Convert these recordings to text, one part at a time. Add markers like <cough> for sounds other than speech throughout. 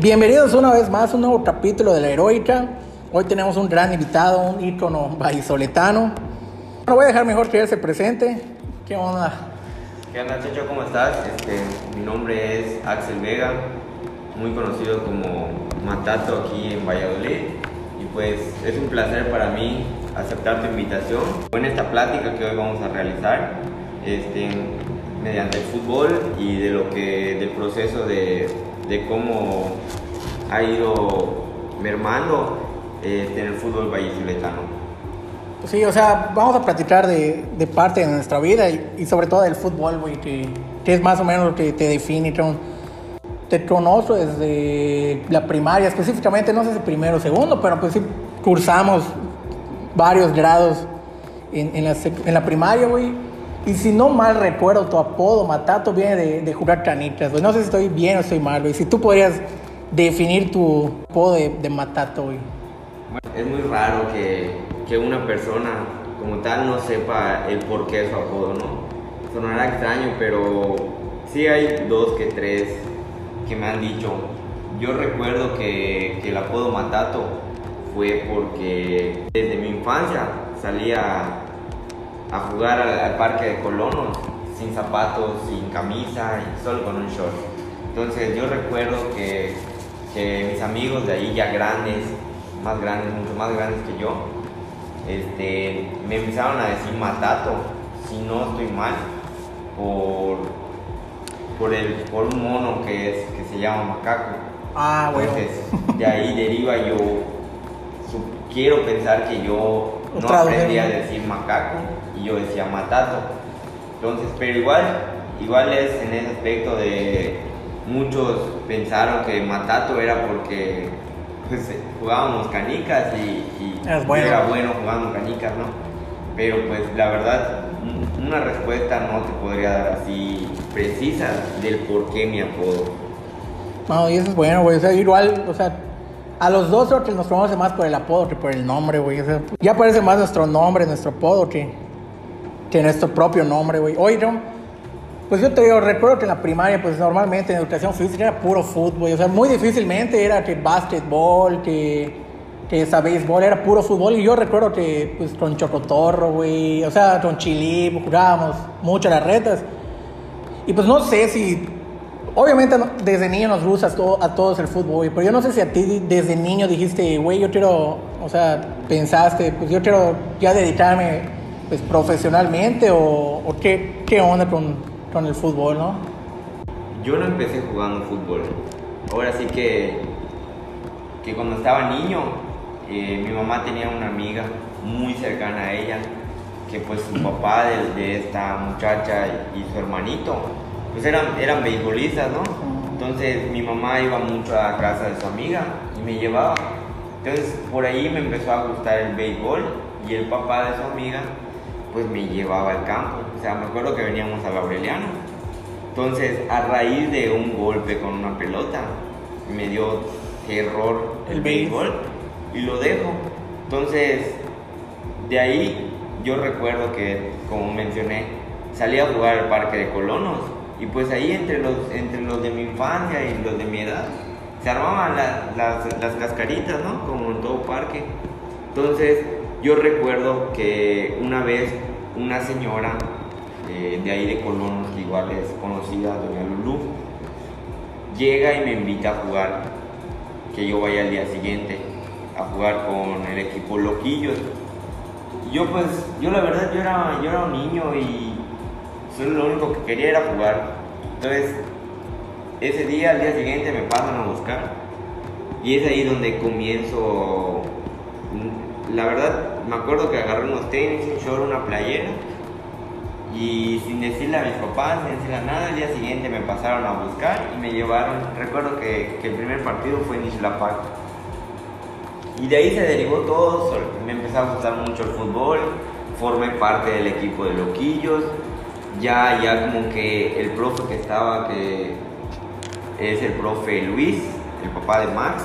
Bienvenidos una vez más a un nuevo capítulo de la Heroica. Hoy tenemos un gran invitado, un ícono vallisoletano. No voy a dejar mejor que él se presente. ¿Qué onda? ¿Qué onda, Checho? ¿Cómo estás? Este, mi nombre es Axel Vega, muy conocido como Matato aquí en Valladolid. Y pues es un placer para mí aceptar tu invitación en esta plática que hoy vamos a realizar este, mediante el fútbol y de lo que del proceso de, de cómo ha ido mermando este, en el fútbol vallisoletano. Pues sí, o sea, vamos a platicar de, de parte de nuestra vida y, y sobre todo del fútbol, güey, que, que es más o menos lo que te define. Te, te conozco desde la primaria, específicamente, no sé si primero o segundo, pero pues sí cursamos varios grados en, en, la, en la primaria, güey. Y si no mal recuerdo, tu apodo, Matato, viene de, de jugar canicas, güey. No sé si estoy bien o estoy mal, güey. Si tú podrías definir tu apodo de, de Matato, güey. Es muy raro que, que una persona como tal no sepa el por qué es su apodo, ¿no? Sonará extraño, pero sí hay dos que tres que me han dicho. Yo recuerdo que, que el apodo Matato fue porque desde mi infancia salía a jugar al, al parque de colonos sin zapatos, sin camisa y solo con un short. Entonces yo recuerdo que, que mis amigos de ahí ya grandes, más grandes, mucho más grandes que yo, este, me empezaron a decir matato, si no estoy mal, por, por, el, por un mono que, es, que se llama macaco. Ah, güey. Entonces, de ahí <laughs> deriva yo, su- quiero pensar que yo no aprendí a decir macaco y yo decía matato. Entonces, pero igual, igual es en ese aspecto de muchos pensaron que matato era porque pues, jugábamos canicas y, bueno. era bueno jugando canicas, ¿no? Pero pues la verdad, un- una respuesta no te podría dar así precisa del por qué mi apodo. No, y eso es bueno, güey. O sea, igual, o sea, a los dos creo que nos conoce más por el apodo que por el nombre, güey. O sea, ya parece más nuestro nombre, nuestro apodo que, que nuestro propio nombre, güey. John, pues yo te digo, recuerdo que en la primaria, pues normalmente en educación física era puro fútbol. O sea, muy difícilmente era que básquetbol, que, que esa béisbol, era puro fútbol. Y yo recuerdo que, pues, con Chocotorro, güey, o sea, con Chilip, jugábamos mucho las retas. Y pues no sé si. Obviamente desde niño nos gusta a, to- a todos el fútbol, pero yo no sé si a ti desde niño dijiste, güey, yo quiero, o sea, pensaste, pues yo quiero ya dedicarme pues profesionalmente o, qué, qué onda con, con el fútbol, ¿no? Yo no empecé jugando fútbol. Ahora sí que, que cuando estaba niño, eh, mi mamá tenía una amiga muy cercana a ella, que pues su papá de, esta muchacha y, su hermanito, pues eran, eran beisbolistas, ¿no? Entonces mi mamá iba mucho a casa de su amiga y me llevaba. Entonces por ahí me empezó a gustar el béisbol y el papá de su amiga pues me llevaba al campo. O sea, me acuerdo que veníamos al Aureliano. Entonces, a raíz de un golpe con una pelota, me dio terror el, El béisbol y lo dejo. Entonces, de ahí yo recuerdo que, como mencioné, salí a jugar al parque de colonos y pues ahí entre los, entre los de mi infancia y los de mi edad se armaban la- las, las cascaritas, ¿no? Como en todo parque. Entonces, yo recuerdo que una vez una señora eh, de ahí de que igual es conocida, doña Lulú, llega y me invita a jugar, que yo vaya al día siguiente a jugar con el equipo Loquillos. Yo pues, yo la verdad, yo era, yo era un niño y solo lo único que quería era jugar. Entonces, ese día, al día siguiente me pasan a buscar. Y es ahí donde comienzo, la verdad, me acuerdo que agarré unos tenis, un short, una playera. Y sin decirle a mis papás, sin decirle a nada, al día siguiente me pasaron a buscar y me llevaron. Recuerdo que, que el primer partido fue en Islapac. Y de ahí se derivó todo, me empezó a gustar mucho el fútbol, formé parte del equipo de Loquillos, ya, ya como que el profe que estaba, que es el profe Luis, el papá de Max,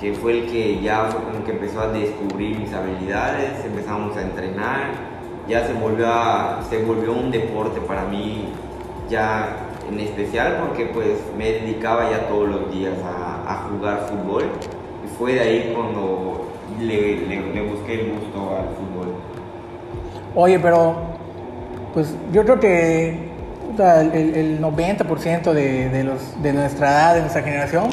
que fue el que ya como que empezó a descubrir mis habilidades, empezamos a entrenar, ya se volvió, se volvió un deporte para mí ya en especial porque pues me dedicaba ya todos los días a, jugar fútbol. Y fue de ahí cuando le, busqué el gusto al fútbol. Oye, pero pues yo creo que el, el 90% de, de, de nuestra edad, de nuestra generación,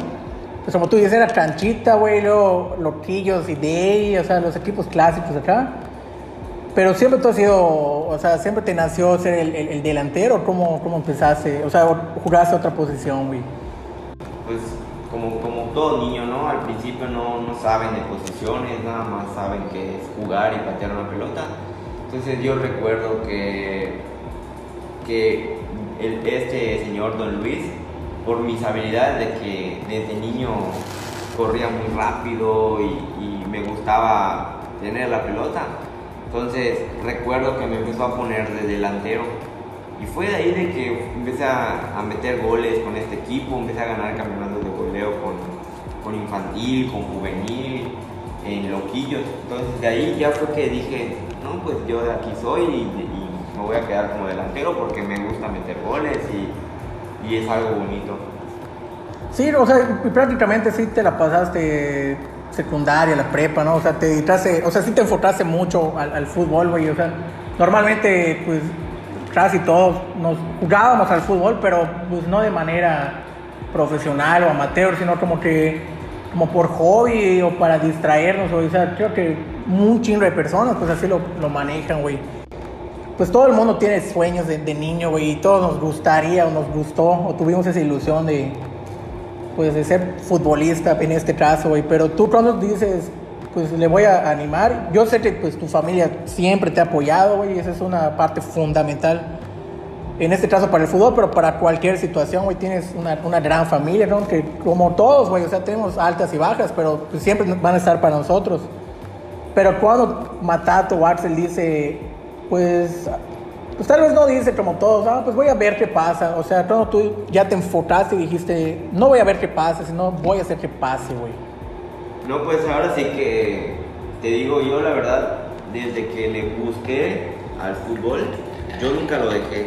pues como tú dices, era canchita, güey, luego loquillos y de o sea, los equipos clásicos acá. Pero siempre tú has sido, o sea, siempre te nació ser el, el- el delantero, ¿cómo, ¿cómo empezaste? O sea, jugaste otra posición, güey. Pues como, como todo niño, ¿no? Al principio no, no saben de posiciones, nada más saben que es jugar y patear una pelota. Entonces yo recuerdo que, que este señor Don Luis, por mis habilidades de que desde niño corría muy rápido y, me gustaba tener la pelota, entonces recuerdo que me empezó a poner de delantero. Y fue de ahí de que empecé a, a meter goles con este equipo, empecé a ganar campeonatos de goleo con, con infantil, con juvenil, en loquillos. Entonces de ahí ya fue que dije, no, pues yo de aquí soy y, y me voy a quedar como delantero porque me gusta meter goles y, y es algo bonito. Sí, o sea, prácticamente sí te la pasaste secundaria, la prepa, ¿no? O sea, te dedicaste, o sea, sí te enfocaste mucho al, al fútbol, güey. O sea, normalmente, pues, casi todos nos jugábamos al fútbol, pero pues no de manera profesional o amateur, sino como que, como por hobby o para distraernos. O sea, creo que un chingo de personas, pues así lo, lo manejan, güey. Pues todo el mundo tiene sueños de, niño, güey, y todos nos gustaría o nos gustó o tuvimos esa ilusión de, pues de ser futbolista en este caso, güey. Pero tú cuando dices, pues le voy a animar, yo sé que pues tu familia siempre te ha apoyado, güey, esa es una parte fundamental. En este caso para el fútbol, pero para cualquier situación, güey, tienes una, una gran familia, ¿no? Que como todos, güey, o sea, tenemos altas y bajas, pero pues, siempre van a estar para nosotros. Pero cuando Matato o dice, pues, pues tal vez no dice como todos, ah, pues voy a ver qué pasa. O sea, cuando tú ya te enfocaste y dijiste, no voy a ver qué pasa, sino voy a hacer que pase, güey. No, pues ahora sí que te digo yo la verdad, desde que le busqué al fútbol, yo nunca lo dejé.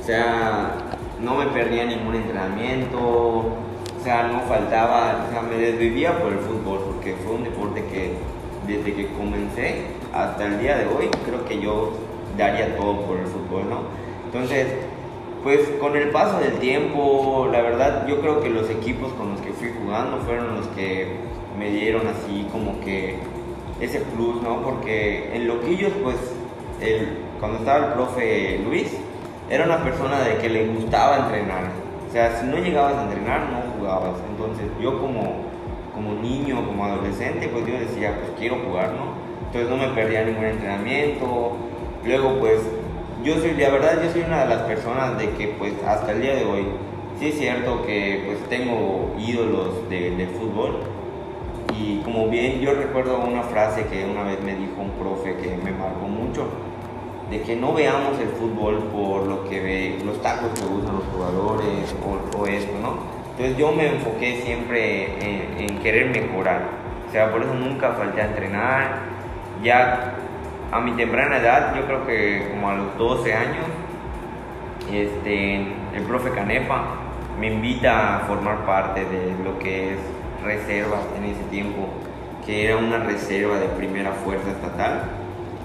O sea, no me perdía ningún entrenamiento, o sea, no faltaba, o sea, me desvivía por el fútbol, porque fue un deporte que desde que comencé hasta el día de hoy, creo que yo daría todo por el fútbol, ¿no? Entonces, pues con el paso del tiempo, la verdad, yo creo que los equipos con los que fui jugando fueron los que me dieron así como que ese plus, ¿no? Porque en Loquillos, pues, el, cuando estaba el profe Luis, era una persona de que le gustaba entrenar. O sea, si no llegabas a entrenar, no jugabas. Entonces, yo como, como niño, como adolescente, pues yo decía, pues quiero jugar, ¿no? Entonces no me perdía ningún entrenamiento. Luego, pues, yo soy, la verdad, yo soy una de las personas de que, pues, hasta el día de hoy, sí es cierto que, pues, tengo ídolos de, de fútbol. Y como bien, yo recuerdo una frase que una vez me dijo un profe que me marcó mucho, de que no veamos el fútbol por lo que ve, los tacos que usan los jugadores o, esto, ¿no? Entonces yo me enfoqué siempre en, en querer mejorar. O sea, por eso nunca falté a entrenar. Ya a mi temprana edad, yo creo que como a los 12 años, este, el profe Canepa me invita a formar parte de lo que es reserva en ese tiempo, que era una reserva de primera fuerza estatal,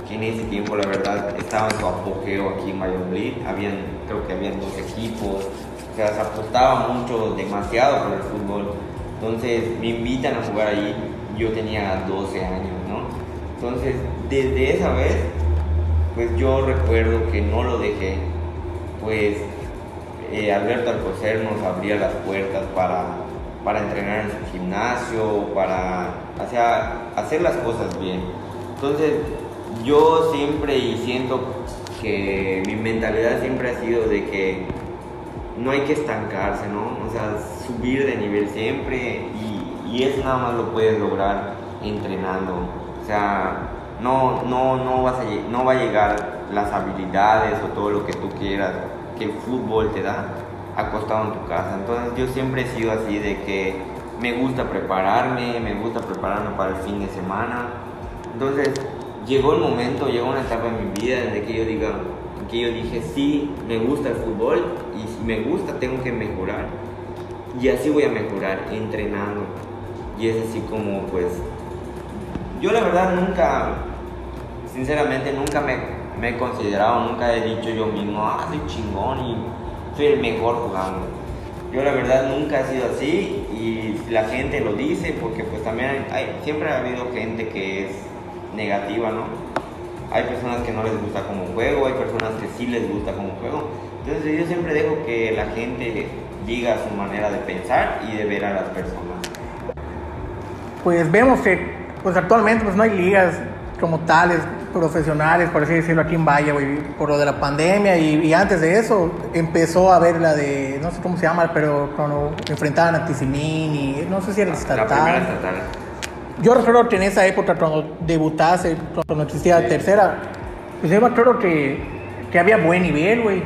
que en ese tiempo la verdad estaba en su apogeo aquí en Valladolid, habían, creo que habían dos equipos, o sea, se apostaba mucho, demasiado por el fútbol, entonces me invitan a jugar ahí, yo tenía 12 años. Entonces, desde esa vez, pues yo recuerdo que no lo dejé, pues eh, Alberto Alcocer nos abría las puertas para, para entrenar en su gimnasio, para sea, hacer las cosas bien. Entonces, yo siempre y siento que mi mentalidad siempre ha sido de que no hay que estancarse, ¿no? O sea, subir de nivel siempre y, y eso nada más lo puedes lograr entrenando. O sea, no, no, no, vas a, no va a llegar las habilidades o todo lo que tú quieras que el fútbol te da acostado en tu casa. Entonces yo siempre he sido así de que me gusta prepararme, me gusta prepararme para el fin de semana. Entonces llegó el momento, llegó una etapa en mi vida en que yo diga, que yo dije, sí, me gusta el fútbol y si me gusta tengo que mejorar. Y así voy a mejorar, entrenando. Y es así como pues yo la verdad nunca, sinceramente nunca me, me he considerado, nunca he dicho yo mismo, ah, soy chingón y soy el mejor jugando. Yo la verdad nunca he sido así y la gente lo dice porque pues también hay, siempre ha habido gente que es negativa, ¿no? Hay personas que no les gusta como juego, hay personas que sí les gusta como juego. Entonces yo siempre dejo que la gente diga su manera de pensar y de ver a las personas. Pues vemos que pues actualmente pues no hay ligas como tales profesionales, por así decirlo, aquí en Valle, güey, por lo de la pandemia y, antes de eso empezó a haber la de, no sé cómo se llama, pero cuando enfrentaban a Tizimín y no sé si era el estatal. La estatal. Yo recuerdo que en esa época cuando debutase, cuando existía la tercera, pues yo me acuerdo que, que había buen nivel, güey.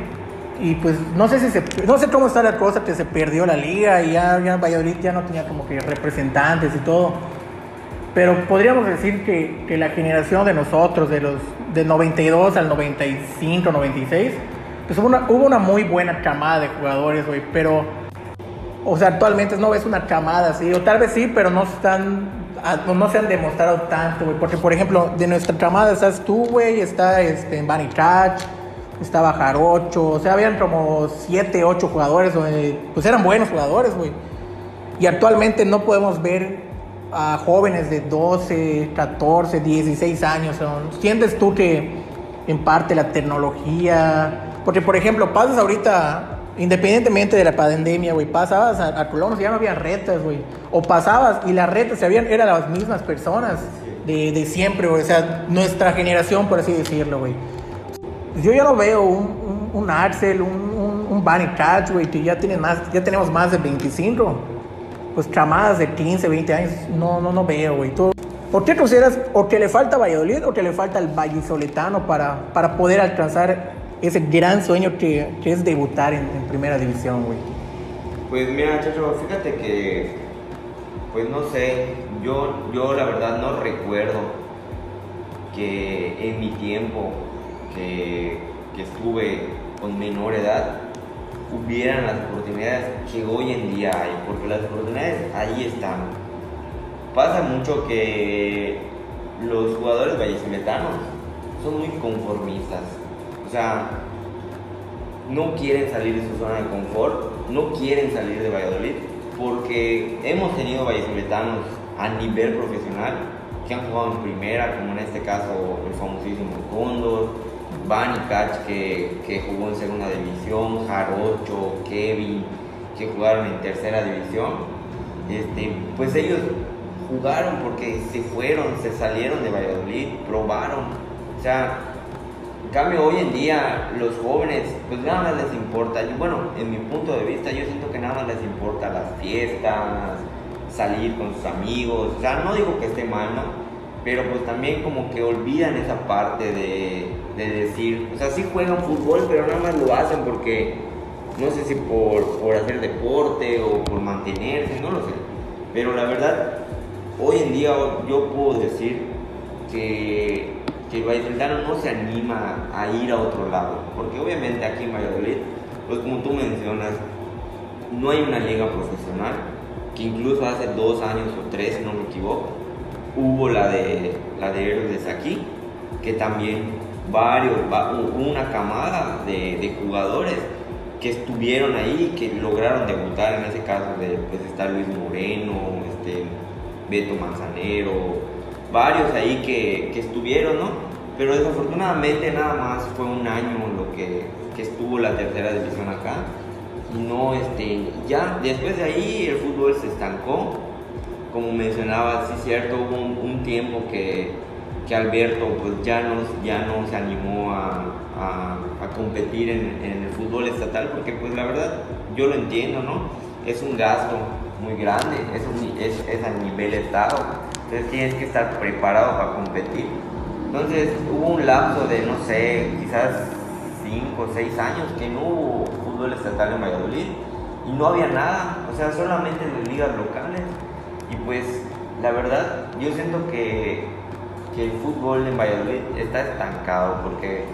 Y pues no sé si se, no sé cómo está la cosa que se perdió la liga y ya, ya Valladolid ya no tenía como que representantes y todo. Pero podríamos decir que, que la generación de nosotros, de los del 92 al 95, 96, pues hubo una, hubo una muy buena camada de jugadores, güey. Pero, o sea, actualmente no ves una camada así, o tal vez sí, pero no están, no se han demostrado tanto, güey. Porque, por ejemplo, de nuestra camada estás tú, güey, está este, Bunny Catch, estaba Jarocho, o sea, habían como 7, 8 jugadores, pues eran buenos jugadores, güey. Y actualmente no podemos ver a jóvenes de 12, 14, 16 años. ¿Sientes tú que en parte la tecnología, porque por ejemplo, pasas ahorita, independientemente de la pandemia, güey, pasabas a, a Colón, ya no había retas, güey, o pasabas y las retas se habían, eran las mismas personas de, de siempre, güey, o sea, nuestra generación, por así decirlo, güey. Yo ya no veo un, un, un Axel, un, un, un Bunny Catch, güey, que ya, tiene más, ya tenemos más de 25 pues chamadas de 15, 20 años, no, no, no veo, güey. ¿Por qué consideras o que le falta Valladolid o que le falta el vallisoletano para, para poder alcanzar ese gran sueño que, que es debutar en, en, primera división, güey? Pues mira, Chacho, fíjate que, pues no sé, yo, yo la verdad no recuerdo que en mi tiempo que, que estuve con menor edad, hubieran las oportunidades que hoy en día hay, porque las oportunidades ahí están. Pasa mucho que los jugadores vallesoletanos son muy conformistas, o sea, no quieren salir de su zona de confort, no quieren salir de Valladolid, porque hemos tenido vallesoletanos a nivel profesional que han jugado en primera, como en este caso el famosísimo Cóndor, Bunny Catch que, que, jugó en segunda división, Jarocho, Kevin, que jugaron en tercera división, este, pues ellos jugaron porque se fueron, se salieron de Valladolid, probaron. O sea, en cambio hoy en día los jóvenes, pues nada más les importa, bueno, en mi punto de vista yo siento que nada más les importa las fiestas, salir con sus amigos, o sea, no digo que esté mal, ¿no? Pero pues también como que olvidan esa parte de, de, decir, o sea, sí juegan fútbol, pero nada más lo hacen porque, no sé si por, por hacer deporte o por mantenerse, no lo sé. Pero la verdad, hoy en día yo puedo decir que, que el Valladolid no se anima a ir a otro lado, porque obviamente aquí en Valladolid, pues como tú mencionas, no hay una liga profesional, que incluso hace dos años o tres, no me equivoco, hubo la de, la de Héroes aquí, que también varios, una camada de, jugadores que estuvieron ahí, que lograron debutar, en ese caso de, pues está Luis Moreno, este, Beto Manzanero, varios ahí que, que, estuvieron, ¿no? Pero desafortunadamente nada más fue un año lo que, que estuvo la tercera división acá. No, este, ya después de ahí el fútbol se estancó como mencionaba, sí cierto, hubo un, tiempo que, que, Alberto pues ya no, ya no se animó a, a, competir en, el fútbol estatal porque pues la verdad yo lo entiendo, ¿no? Es un gasto muy grande, es, es, es a nivel estado, entonces tienes que estar preparado para competir. Entonces hubo un lapso de, no sé, quizás 5 o 6 años que no hubo fútbol estatal en Valladolid y no había nada, o sea, solamente en las ligas locales. Y pues la verdad, yo siento que, que el fútbol en Valladolid está estancado porque,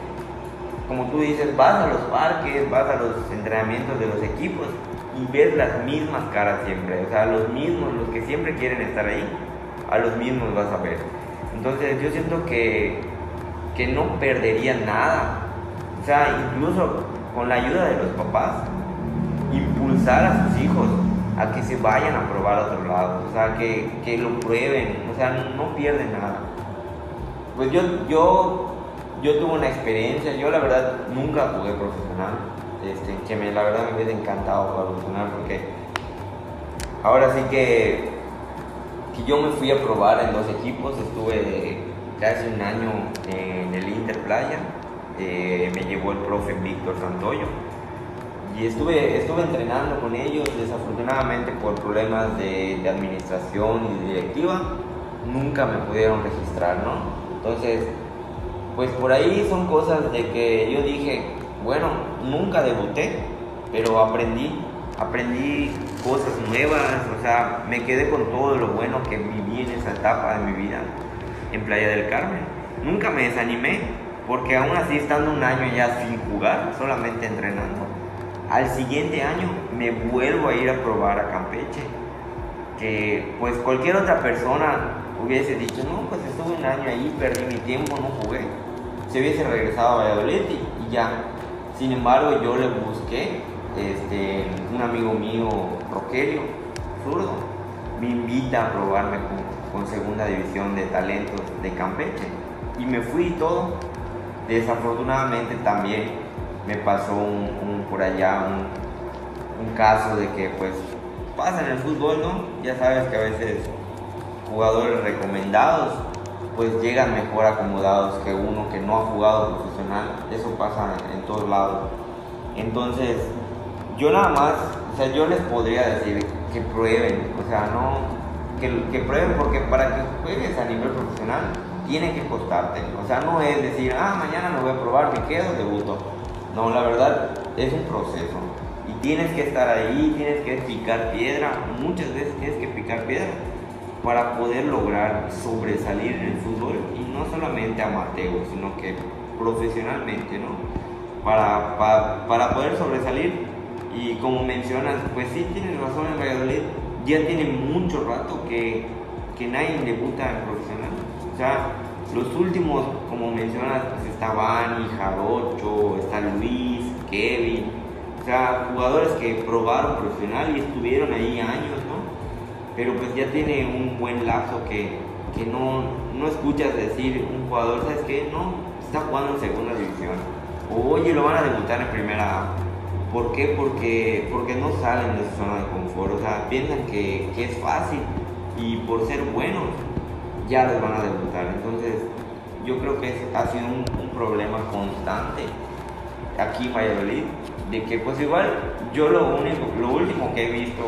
como tú dices, vas a los parques, vas a los entrenamientos de los equipos y ves las mismas caras siempre, o sea, los mismos, los que siempre quieren estar ahí, a los mismos vas a ver. Entonces yo siento que, que no perderían nada, o sea, incluso con la ayuda de los papás, impulsar a sus hijos a que se vayan a probar a otro lado, o sea, que, que lo prueben, o sea, no pierden nada. Pues yo, yo, yo tuve una experiencia, yo la verdad nunca jugué profesional, este, que me, la verdad me hubiera encantado jugar profesional porque ahora sí que, que yo me fui a probar en dos equipos, estuve casi un año en el Inter Playa, eh, me llevó el profe Víctor Santoyo y estuve, estuve entrenando con ellos, desafortunadamente por problemas de, de, administración y directiva, nunca me pudieron registrar, ¿no? Entonces, pues por ahí son cosas de que yo dije, bueno, nunca debuté, pero aprendí, aprendí cosas nuevas, o sea, me quedé con todo lo bueno que viví en esa etapa de mi vida en Playa del Carmen. Nunca me desanimé, porque aún así estando un año ya sin jugar, solamente entrenando, al siguiente año me vuelvo a ir a probar a Campeche. Que pues cualquier otra persona hubiese dicho, no, pues estuve un año ahí, perdí mi tiempo, no jugué. Se hubiese regresado a Valladolid y, ya. Sin embargo, yo le busqué, este, un amigo mío, Rogelio, zurdo, me invita a probarme con, con segunda división de talentos de Campeche. Y me fui y todo. Desafortunadamente también me pasó un, por allá un, un, caso de que pues pasa en el fútbol, ¿no? Ya sabes que a veces jugadores recomendados pues llegan mejor acomodados que uno que no ha jugado profesional. Eso pasa en, todos lados. Entonces, yo nada más, o sea, yo les podría decir que prueben, o sea, no, que, que prueben porque para que juegues a nivel profesional tiene que costarte. O sea, no es decir, ah, mañana me voy a probar, me quedo, debuto. No, la verdad es un proceso. Y tienes que estar ahí, tienes que picar piedra, muchas veces tienes que picar piedra para poder lograr sobresalir en el fútbol y no solamente amateur, sino que profesionalmente, ¿no? Para, para, para poder sobresalir y como mencionas, pues sí tienes razón en Valladolid, ya tiene mucho rato que, que nadie debuta en profesional. O sea, los últimos, como mencionas, pues está Bani, Jarocho, está Luis, Kevin, o sea, jugadores que probaron profesional y estuvieron ahí años, ¿no? Pero pues ya tiene un buen lapso que, que no, no escuchas decir un jugador, ¿sabes qué? No, está jugando en segunda división. O oye, lo van a debutar en primera. ¿Por qué? Porque, porque no salen de su zona de confort, o sea, piensan que, que es fácil y por ser buenos ya les van a debutar. Entonces, yo creo que ha sido un, problema constante aquí en Valladolid, de que pues igual yo lo único, lo último que he visto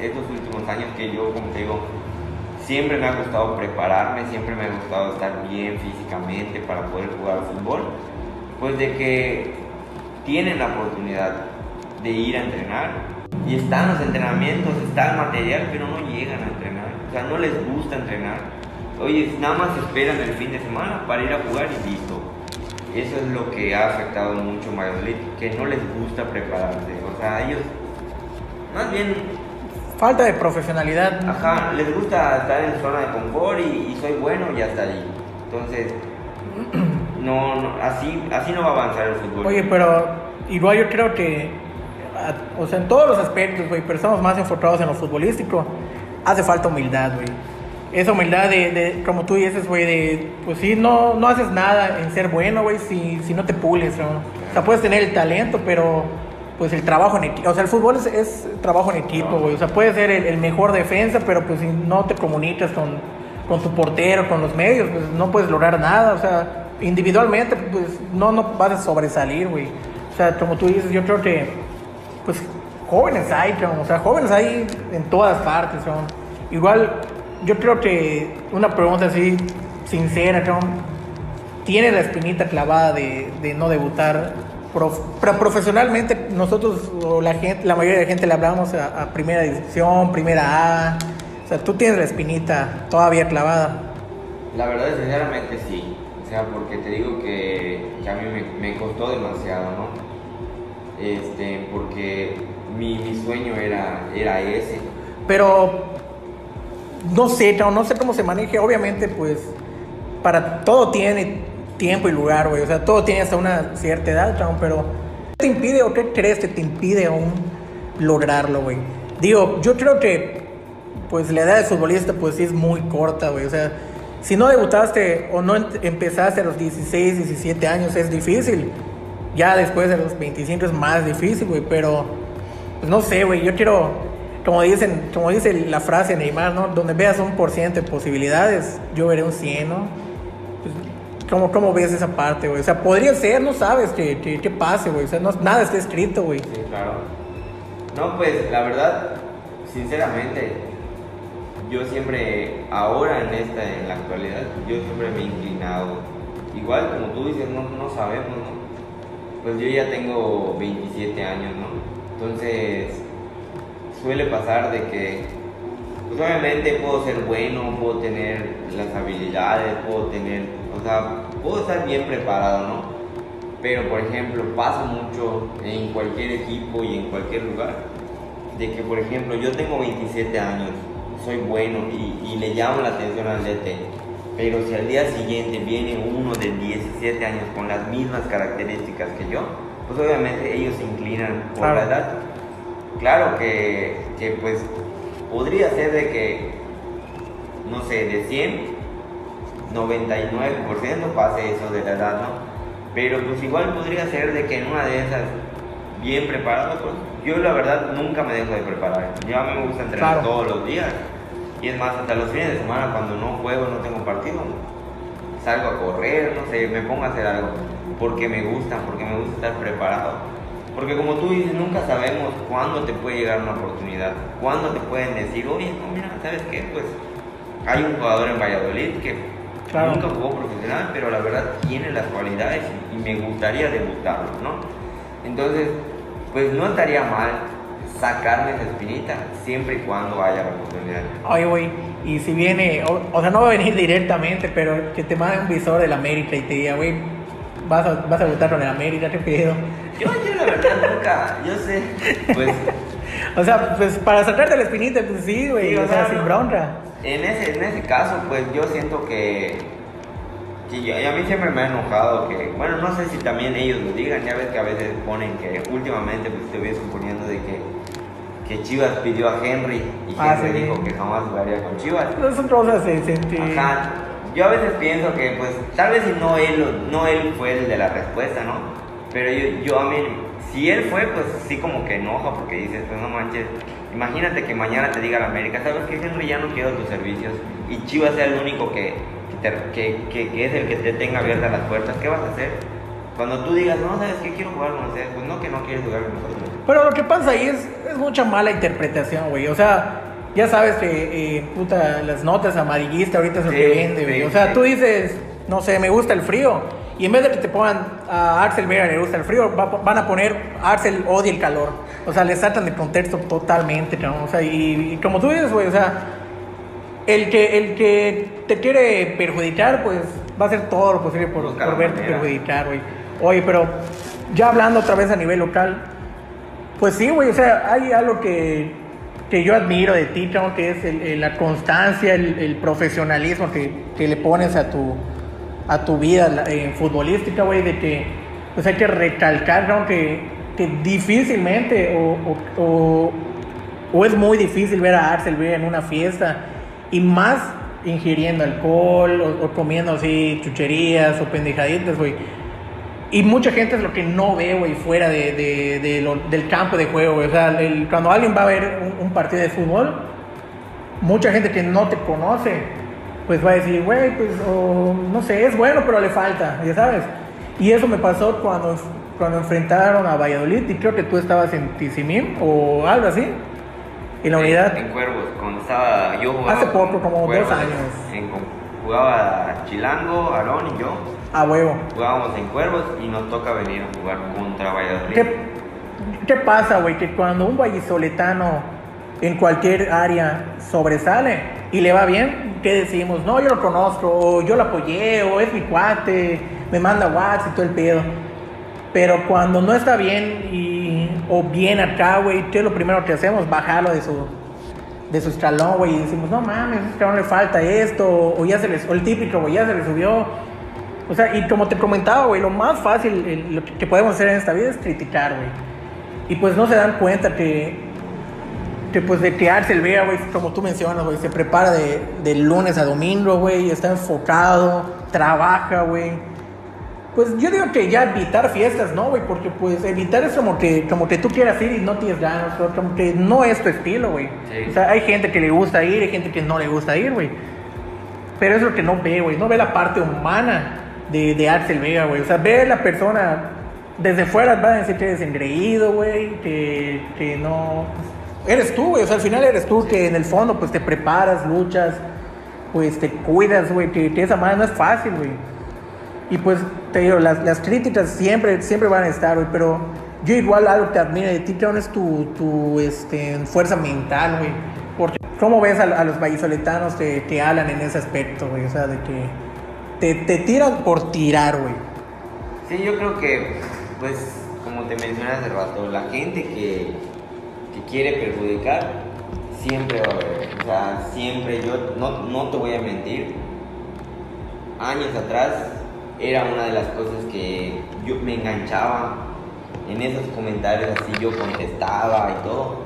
estos últimos años que yo, como te digo, siempre me ha gustado prepararme, siempre me ha gustado estar bien físicamente para poder jugar fútbol, pues de que tienen la oportunidad de ir a entrenar y están los entrenamientos, está el material, pero no llegan a entrenar, o sea, no les gusta entrenar Oye, nada más esperan el fin de semana para ir a jugar y listo. Eso es lo que ha afectado mucho a Valladolid, que no les gusta prepararse. O sea, ellos, más bien... Falta de profesionalidad. Ajá, les gusta estar en zona de confort y, y soy bueno y hasta ahí. Entonces, <clears throat> no, no, así, así no va a avanzar el fútbol. Oye, pero igual yo creo que, o sea, en todos los aspectos, güey, pero estamos más enfocados en lo futbolístico, hace falta humildad, güey esa humildad de, de, como tú dices, güey, de, pues sí, no, no haces nada en ser bueno, güey, si, si no te pules, ¿no? O sea, puedes tener el talento, pero pues el trabajo en equipo, o sea, el fútbol es, es trabajo en equipo, güey, o sea, puedes ser el, el, mejor defensa, pero pues si no te comunicas con, con tu portero, con los medios, pues no puedes lograr nada, o sea, individualmente, pues no, no vas a sobresalir, güey. O sea, como tú dices, yo creo que, pues, jóvenes hay, o sea, jóvenes hay en todas partes, ¿no? Igual yo creo que una pregunta así sincera, tiene la espinita clavada de, de no debutar. Prof, pero profesionalmente nosotros o la gente, la mayoría de la gente le hablamos a, a, primera división, primera A. O sea, tú tienes la espinita todavía clavada. La verdad, sinceramente sí. O sea, porque te digo que, que a mí me, me, costó demasiado, ¿no? Este, porque mi, mi sueño era, era ese. Pero no sé, no sé cómo se maneje. Obviamente, pues, para todo tiene tiempo y lugar, güey. O sea, todo tiene hasta una cierta edad, chavo, pero ¿qué te impide o qué crees que te impide aún lograrlo, güey? Digo, yo creo que, pues, la edad de futbolista, pues, sí es muy corta, güey. O sea, si no debutaste o no em- empezaste a los 16, 17 años, es difícil. Ya después de los 25 es más difícil, güey, pero pues no sé, güey, yo quiero, como dicen, como dice la frase Neymar, ¿no? Donde veas un por ciento de posibilidades, yo veré un 100, ¿no? Pues, ¿cómo, ¿Cómo ves esa parte, güey? O sea, podría ser, no sabes que, que, que pase, güey. O sea, no, nada está escrito, güey. Sí, claro. No, pues la verdad, sinceramente, yo siempre, ahora en esta, en la actualidad, yo siempre me he inclinado. Igual como tú dices, no, no sabemos, ¿no? Pues yo ya tengo 27 años, ¿no? Entonces, suele pasar de que, pues obviamente puedo ser bueno, puedo tener las habilidades, puedo tener, o sea, puedo estar bien preparado, ¿no? Pero, por ejemplo, pasa mucho en cualquier equipo y en cualquier lugar, de que, por ejemplo, yo tengo 27 años, soy bueno y, y le llamo la atención al DT, pero si al día siguiente viene uno de 17 años con las mismas características que yo, pues obviamente ellos se inclinan por Claro. la edad. Claro que, que, pues podría ser de que, no sé, de 100, 99% pase eso de la edad, ¿no? Pero pues igual podría ser de que en una de esas, bien preparado, pues yo la verdad nunca me dejo de preparar. Yo a mí me gusta entrenar Claro. todos los días. Y es más, hasta los fines de semana cuando no juego, no tengo partido, salgo a correr, no sé, me pongo a hacer algo. Porque me gusta, porque me gusta estar preparado. Porque como tú dices, nunca sabemos cuándo te puede llegar una oportunidad. Cuándo te pueden decir, oye, no, mira, ¿sabes qué? Pues hay un jugador en Valladolid que Claro. nunca jugó profesional, pero la verdad tiene las cualidades y me gustaría debutarlo, ¿no? Entonces, pues no estaría mal sacarme esa espinita siempre y cuando haya la oportunidad. Oye, güey, y si viene, o, o sea, no va a venir directamente, pero que te mande un visor del América y te diga, güey, vas a, vas a votar con el América, qué pedo. Yo, yo la verdad nunca, yo sé, pues O sea, pues para sacarte la espinita, pues sí, güey, Sí, o o sea, sea, sin bronca. en ese, en ese caso, pues yo siento que, que yo- y a mí siempre me ha enojado que, bueno, no sé si también ellos lo digan, ya ves que a veces ponen que últimamente pues estuviesen poniendo de que, que Chivas pidió a Henry y Ah, Henry sí. dijo que jamás jugaría con Chivas. No son cosas de sentir. Ajá. Yo a veces pienso que, pues, tal vez si no él, no él fue el de la respuesta, ¿no? Pero yo, yo a mí, si él fue, pues sí como que enoja porque dices, pues no manches, imagínate que mañana te diga la América, ¿sabes qué, Henry? Ya no quiero tus servicios y Chivas sea el único que, que, que- que es el que te tenga abiertas las puertas, ¿qué vas a hacer? Cuando tú digas, no, ¿sabes qué? Quiero jugar con ustedes, pues no, que no quieres jugar con nosotros. Pero lo que pasa ahí es, es mucha mala interpretación, güey. O sea, ya sabes que, eh, puta, las notas amarillistas ahorita es lo Sí, que vende, güey. sí, O sea, sí. tú dices, no sé, me gusta el frío. Y en vez de que te pongan a Axel Vera le gusta el frío, va- van a poner Axel odia el calor. O sea, le sacan de contexto totalmente, ¿no? O sea, y, y como tú dices, güey, o sea, el que, el que te quiere perjudicar, pues va a hacer todo lo posible por, por verte manera. perjudicar, güey. Oye, pero ya hablando otra vez a nivel local, pues sí, güey, o sea, hay algo que, que yo admiro de ti, Chavo, que es el- el- la constancia, el, el profesionalismo que, que le pones a tu, a tu vida eh, futbolística, güey, de que pues hay que recalcar, Chavo, que, que difícilmente o, o- o- o es muy difícil ver a Vera en una fiesta y más ingiriendo alcohol o, comiendo así chucherías o pendejaditas, güey. Y mucha gente es lo que no ve, güey, fuera de, de- de lo- del campo de juego. O sea, el- cuando alguien va a ver un, un partido de fútbol, mucha gente que no te conoce, pues va a decir, güey, pues, o, no sé, es bueno, pero le falta, ya sabes. Y eso me pasó cuando, cuando enfrentaron a Valladolid, y creo que tú estabas en Tizimín o algo así, en la unidad. En Cuervos, cuando estaba yo jugaba. Hace poco, como dos Cuervos, años. en- jugaba Chilango, Aarón y yo. A huevo. Jugábamos en Cuervos y nos toca venir a jugar contra Valladolid. ¿Qué, qué pasa, güey? Que cuando un vallisoletano en cualquier área sobresale y le va bien, ¿qué decimos? No, yo lo conozco, o yo lo apoyé, o es mi cuate, me manda WhatsApp y todo el pedo. Pero cuando no está bien y, o bien acá, güey, ¿qué es lo primero que hacemos? Bajarlo de su, de su escalón, güey, y decimos, no mames, a no le falta esto, o ya se les, o el típico, güey, ya se le subió. O sea, y como te comentaba, güey, lo más fácil el- lo que podemos hacer en esta vida es criticar, güey. Y pues no se dan cuenta que, que pues de que Axel Vega, güey, como tú mencionas, güey, se prepara de, de lunes a domingo, güey, está enfocado, trabaja, güey. Pues yo digo que ya evitar fiestas, ¿no, güey? Porque pues evitar es como que, como que tú quieras ir y no tienes ganas, o como que no es tu estilo, güey. Sí. O sea, hay gente que le gusta ir, hay gente que no le gusta ir, güey. Pero es lo que no ve, güey. No ve la parte humana de, de Axel Vega, güey. O sea, ve la persona desde fuera, va a decir que eres engreído, güey, que, que no... Eres tú, güey. O sea, al final eres tú que en el fondo, pues te preparas, luchas, pues te cuidas, güey. Que, que esa madre no es fácil, güey. Y pues, te digo, las, las críticas siempre, siempre van a estar, güey. Pero yo igual algo que admiro de ti, que es tu, tu este, fuerza mental, güey. Porque, ¿cómo ves a, a los vallisoletanos que, que hablan en ese aspecto, güey? O sea, de que te, te tiran por tirar, güey. Sí, yo creo que, pues, como te mencioné hace rato, la gente que quiere perjudicar, siempre. O sea, siempre, yo no, no te voy a mentir, años atrás era una de las cosas que yo me enganchaba en esos comentarios, así yo contestaba y todo.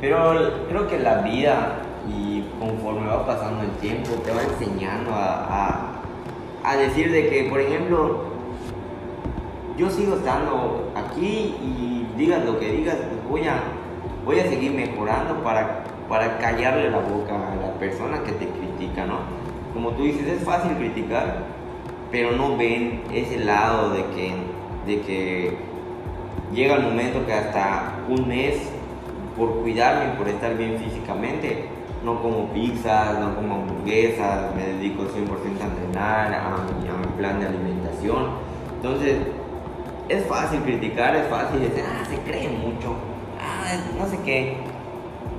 Pero creo que la vida y conforme va pasando el tiempo te va enseñando a, a, a decir de que, por ejemplo, yo sigo estando aquí y digas lo que digas, pues voy a, voy a seguir mejorando para, para callarle la boca a la persona que te critica, ¿no? Como tú dices, es fácil criticar, pero no ven ese lado de que, de que llega el momento que hasta un mes, por cuidarme, por estar bien físicamente, no como pizzas, no como hamburguesas, me dedico 100% a entrenar, a mi, a mi plan de alimentación. Entonces, es fácil criticar, es fácil decir, ah, se cree mucho, no sé qué.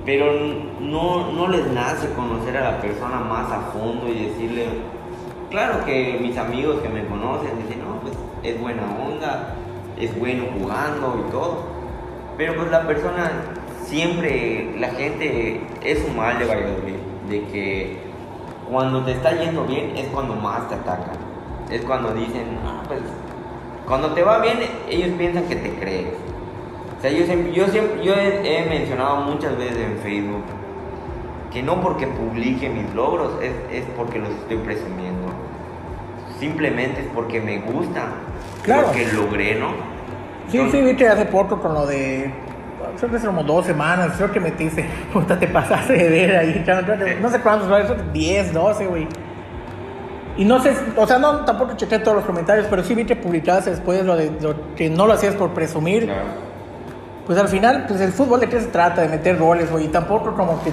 Pero no, no les nace conocer a la persona más a fondo y decirle, claro que mis amigos que me conocen dicen, no, pues es buena onda, es bueno jugando y todo. Pero pues la persona siempre, la gente es un mal de Valladolid, de que cuando te está yendo bien es cuando más te atacan. Es cuando dicen, ah, pues cuando te va bien ellos piensan que te crees. Sea, yo siempre, yo siempre, yo he, he mencionado muchas veces en Facebook que no porque publique mis logros es, es porque los estoy presumiendo. Simplemente es porque me gusta Claro. lo que logré, ¿no? Sí, sí, vi que hace poco con lo de. Creo que como dos semanas, creo que metiste. <laughs> Puta, te pasaste de ver ahí. que- No sé cuántos, creo que 10, 12, güey. Y no sé, o sea, no, tampoco chequé todos los comentarios, pero sí vi que publicaste después lo de lo que no lo hacías por presumir. Claro. Pues al final, pues el fútbol de qué se trata, de meter goles, güey. Y tampoco como que,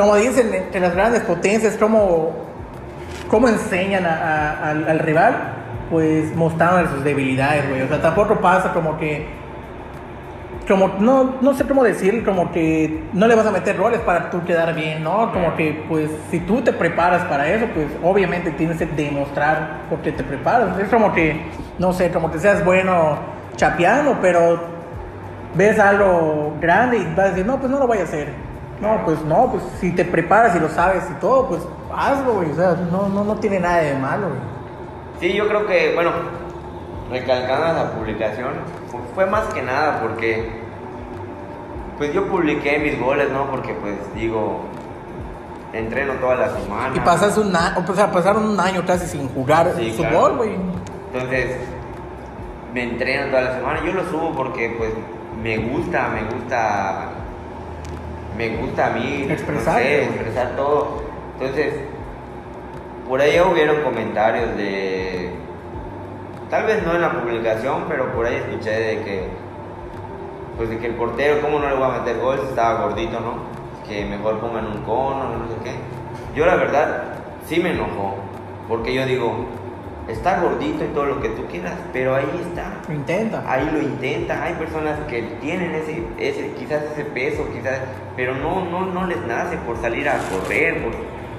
como dicen entre las grandes potencias, como, como enseñan a- a- al, al rival, pues mostrando sus debilidades, güey. O sea, tampoco pasa como que, como, no, no sé cómo decir, como que no le vas a meter goles para tú quedar bien, ¿no? Como que, pues, si tú te preparas para eso, pues obviamente tienes que demostrar por qué te preparas. Es como que, no sé, como que seas bueno chapeando, pero ves algo grande y vas a decir, no, pues no lo voy a hacer. No, pues no, pues si te preparas y lo sabes y todo, pues hazlo, güey. O sea, no, no, no tiene nada de malo, güey. Sí, yo creo que, bueno, recalcando esa publicación, fu- fue más que nada porque, pues yo publiqué mis goles, ¿no? Porque, pues digo, entreno toda la semana. Y pasas un año, o sea, pasaron un año casi sin jugar Sí, fútbol, claro. güey. Entonces, me entreno toda la semana. Yo lo subo porque, pues, me gusta, me gusta, me gusta a mí Expresar, no sé, expresar todo. Entonces, por ahí hubieron comentarios de, tal vez no en la publicación, pero por ahí escuché de que, pues, de que el portero, ¿cómo no le voy a meter gol si estaba gordito, no? Que mejor pongan un cono, no sé qué. Yo la verdad sí me enojó, porque yo digo, está gordito y todo lo que tú quieras, pero ahí está. Lo intenta. Ahí lo intenta, hay personas que tienen ese, ese quizás ese peso, quizás, pero no, no, no les nace por salir a correr, por,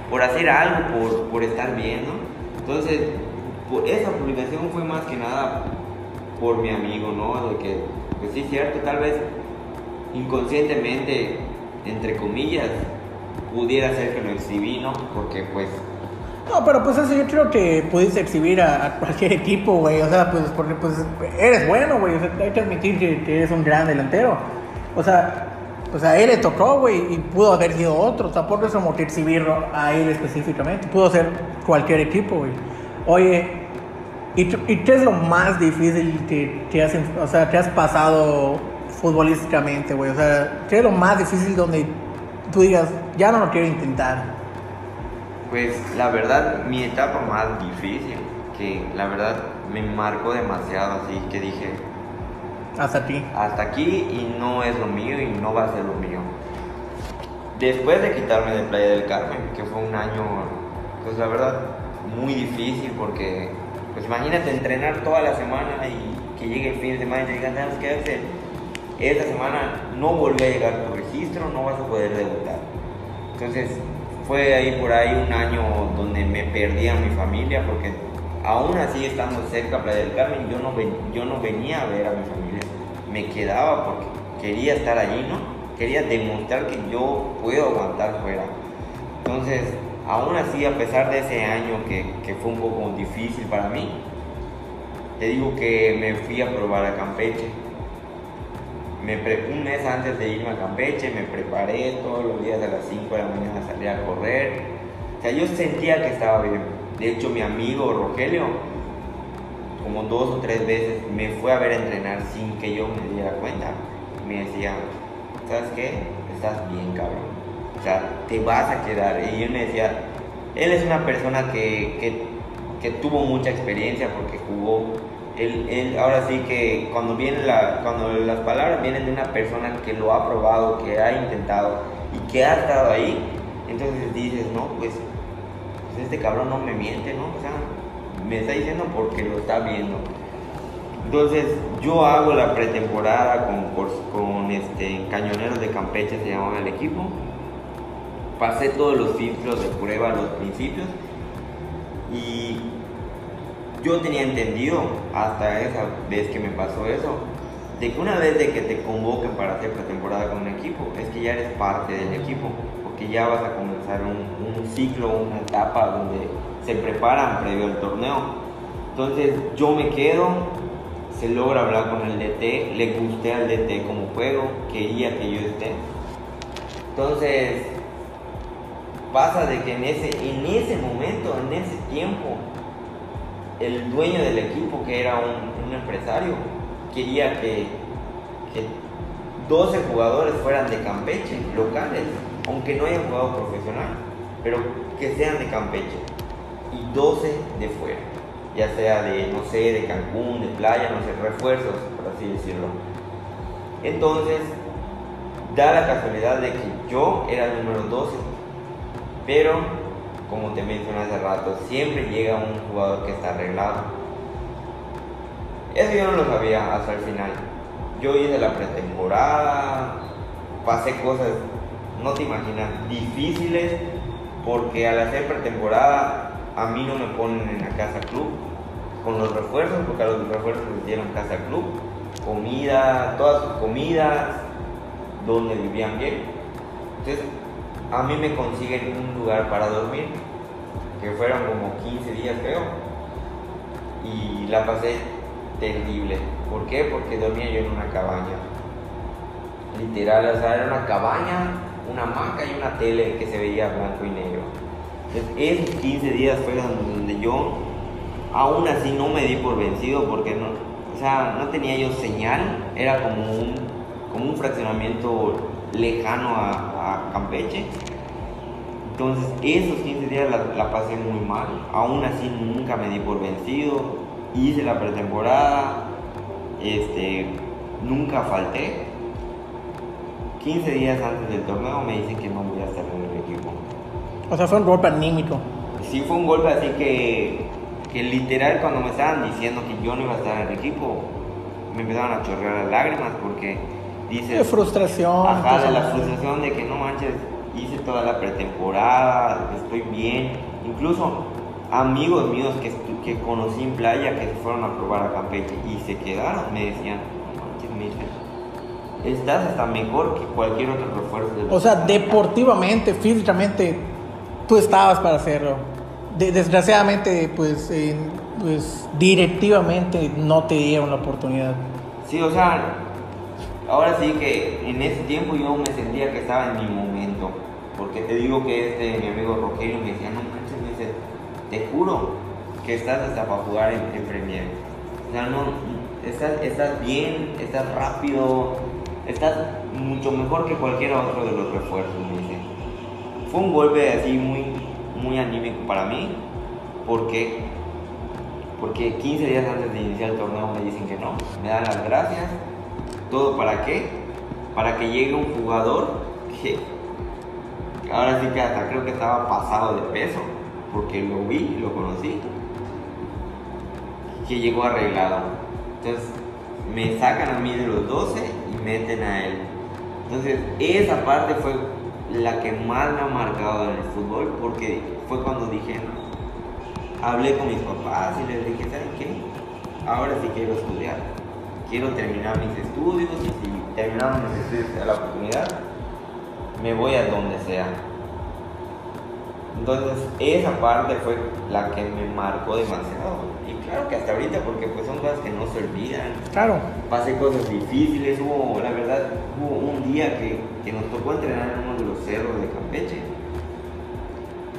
por hacer algo, por, por estar bien, ¿no? Entonces, por esa publicación fue más que nada por mi amigo, ¿no? De que, pues sí, cierto, tal vez inconscientemente, entre comillas, pudiera ser que lo exhibí, ¿no? Porque pues... No, pero pues eso yo creo que pudiste exhibir a, cualquier equipo, güey. O sea, pues porque pues eres bueno, güey. O sea, hay que admitir que, eres un gran delantero. O sea, pues a él le tocó, güey, y pudo haber sido otro. Tampoco es como que exhibirlo a él específicamente. Pudo ser cualquier equipo, güey. Oye, ¿y, ¿y, qué es lo más difícil que, que, has, o sea, que has pasado futbolísticamente, güey? O sea, ¿qué es lo más difícil donde tú digas, ya no lo quiero intentar? Pues la verdad, mi etapa más difícil, que la verdad me marcó demasiado, así que dije, hasta aquí. Hasta aquí y no es lo mío y no va a ser lo mío. Después de quitarme de Playa del Carmen, que fue un año, pues la verdad, muy difícil porque, pues imagínate entrenar toda la semana y que llegue el fin de semana y te digan, ¿sabes qué hacer? Esta semana no vuelve a llegar tu registro, no vas a poder debutar. Entonces, fue ahí por ahí un año donde me perdí a mi familia porque aún así estando cerca de Playa del Carmen, yo no, yo no venía a ver a mi familia, me quedaba porque quería estar allí, ¿no? Quería demostrar que yo puedo aguantar fuera. Entonces, aún así, a pesar de ese año que, que fue un poco difícil para mí, te digo que me fui a probar a Campeche. Me mes antes de irme a Campeche me preparé todos los días a las 5 de la mañana a salir a correr. O sea, yo sentía que estaba bien de hecho, mi amigo Rogelio, como dos o tres veces, me fue a ver entrenar sin que yo me diera cuenta. Me decía, ¿sabes qué? Estás bien, cabrón. O sea, te vas a quedar. Y él me decía, él es una persona que, que, tuvo mucha experiencia porque jugó. Él, él, ahora sí que cuando, viene la, cuando las palabras vienen de una persona que lo ha probado, que ha intentado y que ha estado ahí, entonces dices, no, pues pues este cabrón no me miente, ¿no? O sea, me está diciendo porque lo está viendo. Entonces, yo hago la pretemporada con, con este, Cañoneros de Campeche, se llamaba el equipo. Pasé todos los filtros de prueba los principios y yo tenía entendido hasta esa vez que me pasó eso, de que una vez de que te convoquen para hacer pretemporada con un equipo, es que ya eres parte del equipo ya vas a comenzar un, ciclo, una etapa donde se preparan previo al torneo. Entonces yo me quedo, se logra hablar con el DT, le gusté al DT como juego, quería que yo esté. Entonces pasa de que en ese, en ese momento, en ese tiempo, el dueño del equipo, que era un, empresario, quería que, que 12 jugadores fueran de Campeche, locales aunque no hayan jugado profesional, pero que sean de Campeche y 12 de fuera, ya sea de, no sé, de Cancún, de playa, no sé, refuerzos, por así decirlo. Entonces, da la casualidad de que yo era el número 12, pero como te mencioné hace rato, siempre llega un jugador que está arreglado. Eso yo no lo sabía hasta el final. Yo hice la pretemporada, pasé cosas no te imaginas, difíciles porque al hacer pretemporada a mí no me ponen en la casa club con los refuerzos, porque a los refuerzos les dieron casa club, comida, todas sus comidas, donde vivían bien. Entonces, a mí me consiguen un lugar para dormir, que fueron como 15 días creo, y la pasé terrible. ¿Por qué? Porque dormía yo en una cabaña. Literal, o sea, era una cabaña una hamaca y una tele que se veía blanco y negro. Entonces, esos 15 días fueron donde yo aún así no me di por vencido porque no, o sea, no tenía yo señal, era como un, como un fraccionamiento lejano a, Campeche. Entonces esos 15 días la, la, pasé muy mal, aún así nunca me di por vencido, hice la pretemporada, este, nunca falté 15 días antes del torneo me dicen que no voy a estar en el equipo. O sea, fue un golpe anímico. Sí, fue un golpe así que, que literal cuando me estaban diciendo que yo no iba a estar en el equipo, me empezaron a chorrear las lágrimas porque dices... De frustración. Ajá, de la frustración de que no manches, hice toda la pretemporada, estoy bien. Incluso amigos míos que, que conocí en playa que se fueron a probar a Campeche y se quedaron, me decían, no manches, me dicen, estás hasta mejor que cualquier otro refuerzo. O sea, que están acá". deportivamente, físicamente, tú estabas para hacerlo. De- desgraciadamente, pues, eh, pues, directivamente no te dieron la oportunidad. Sí, o sea, ahora sí que en ese tiempo yo me sentía que estaba en mi momento. Porque te digo que este, mi amigo Rogelio me decía, no manches, me dice, te juro que estás hasta para jugar en, en Premier. O sea, no, estás, estás bien, estás rápido, estás mucho mejor que cualquier otro de los refuerzos, me dice. Fue un golpe así muy, muy anímico para mí, porque porque 15 días antes de iniciar el torneo me dicen que no, me dan las gracias. ¿Todo para qué? Para que llegue un jugador que ahora sí que hasta creo que estaba pasado de peso, porque lo vi, lo conocí, que llegó arreglado. Entonces me sacan a mí de los 12 y meten a él. Entonces esa parte fue la que más me ha marcado en el fútbol, porque fue cuando dije, hablé con mis papás y les dije, ¿saben qué? Ahora sí quiero estudiar. Quiero terminar mis estudios y si terminando mis estudios me da la oportunidad, me voy a donde sea. Entonces esa parte fue la que me marcó demasiado. Y claro que hasta ahorita porque pues son cosas que no se olvidan. Claro. Pasé cosas difíciles, hubo, la verdad, hubo un día que, que nos tocó entrenar en uno de los cerros de Campeche.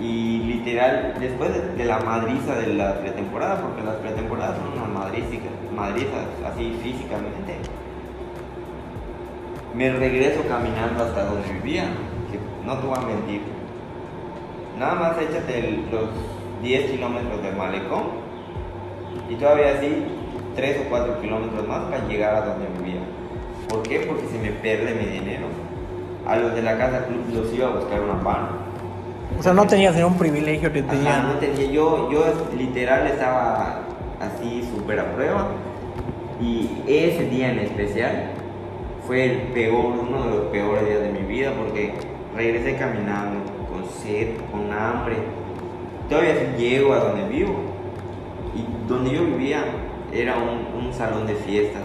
Y literal, después de, la madriza de la pretemporada, porque las pretemporadas son unas madrizas, madrizas así físicamente, me regreso caminando hasta donde vivía, que no te voy a mentir. Nada más échate el- los 10 kilómetros de malecón y todavía así 3 o 4 kilómetros más para llegar a donde vivía. ¿Por qué? Porque se me pierde mi dinero. A los de la casa club los iba a buscar una pan. O sea, no tenías ningún privilegio que te Ajá, no tenía, yo, yo literal estaba así súper a prueba. Y ese día en especial fue el peor, uno de los peores días de mi vida porque regresé caminando con sed, con hambre. Todavía sí llego a donde vivo. Y donde yo vivía era un, un salón de fiestas.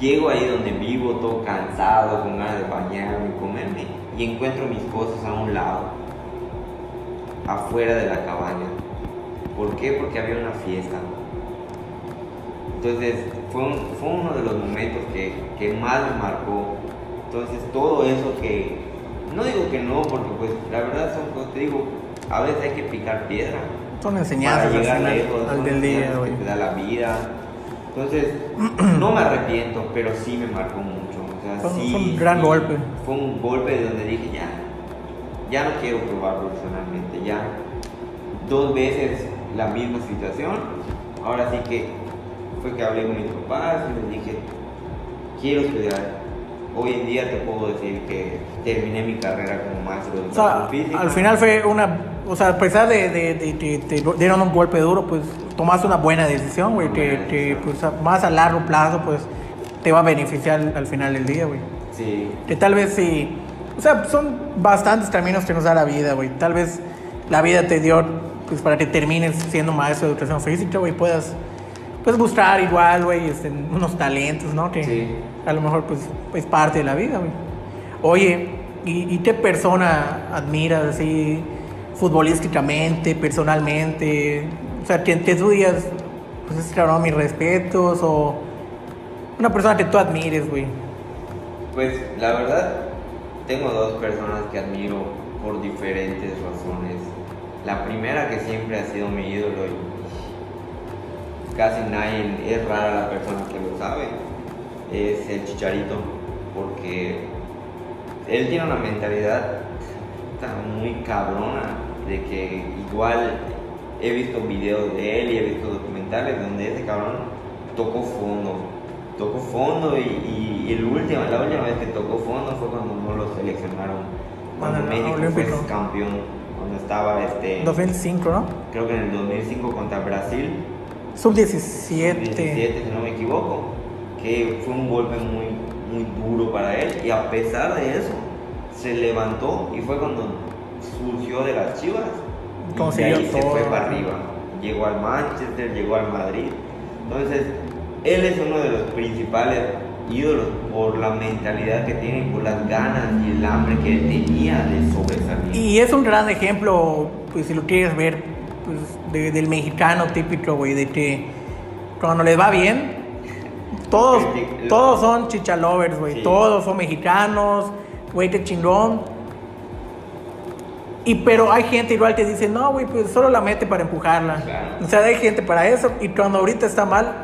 Llego ahí donde vivo, todo cansado, con ganas de bañarme, comerme, y encuentro mis cosas a un lado, afuera de la cabaña. ¿Por qué? Porque había una fiesta. Entonces, fue, un- fue uno de los momentos que, que más me marcó. Entonces, todo eso que, no digo que no, porque pues la verdad son cosas, te digo, a veces hay que picar piedra Son para enseñanzas al, llegar lejos, al del día, que te da la vida. Entonces, <clears throat> no me arrepiento, pero sí me marcó mucho. Fue un- sí, fue un gran golpe. Fue un golpe de donde dije, ya, ya no quiero probar profesionalmente, ya. Dos veces la misma situación. Ahora sí que fue que hablé con mis papás y les dije, quiero estudiar. Hoy en día te puedo decir que terminé mi carrera como maestro de O sea, física. al final fue una. O sea, a pesar de, de, de- de- te dieron un golpe duro, pues tomaste una buena decisión, güey. Que, pues, más a largo plazo, pues te va a beneficiar al, al final del día, güey. Sí, Que tal vez sí. O sea, son bastantes caminos que nos da la vida, güey. Tal vez la vida te dio, pues para que termines siendo maestro de educación física, güey, puedas, puedes buscar igual, güey, este, unos talentos, ¿no? Que Sí. a lo mejor, pues, es parte de la vida, güey. Oye, ¿y, y qué persona admiras así futbolísticamente, personalmente? O sea, que tú digas, pues, es cabrón, mis respetos, o una persona que tú admires, güey. Pues la verdad, tengo dos personas que admiro por diferentes razones. La primera que siempre ha sido mi ídolo y casi nadie, es rara la persona que lo sabe, es el Chicharito, porque él tiene una mentalidad muy cabrona, de que igual he visto videos de él y he visto documentales donde ese cabrón tocó fondo, tocó fondo y, y el último, la última vez que tocó fondo fue cuando no lo seleccionaron, cuando México olímpico. fue campeón, cuando estaba este, 2005, ¿no? creo que en el 2005 contra Brasil, Sub-17. 17 si no me equivoco, que fue un golpe muy, muy duro para él y a pesar de eso se levantó y fue cuando surgió de las chivas y Consiguió ahí se fue para arriba. llegó al Manchester, llegó al Madrid. Entonces, él es uno de los principales ídolos por la mentalidad que tiene, por las ganas y el hambre que él tenía de sobresalir. Y es un gran ejemplo, pues si lo quieres ver, pues, de- del mexicano típico, güey, de que cuando les va bien, todos, todos son chichalovers, güey, Sí. todos son mexicanos, güey, qué chingón. Y pero hay gente igual que dice, no, güey, pues solo la mete para empujarla. Claro. O sea, hay gente para eso. Y cuando ahorita está mal,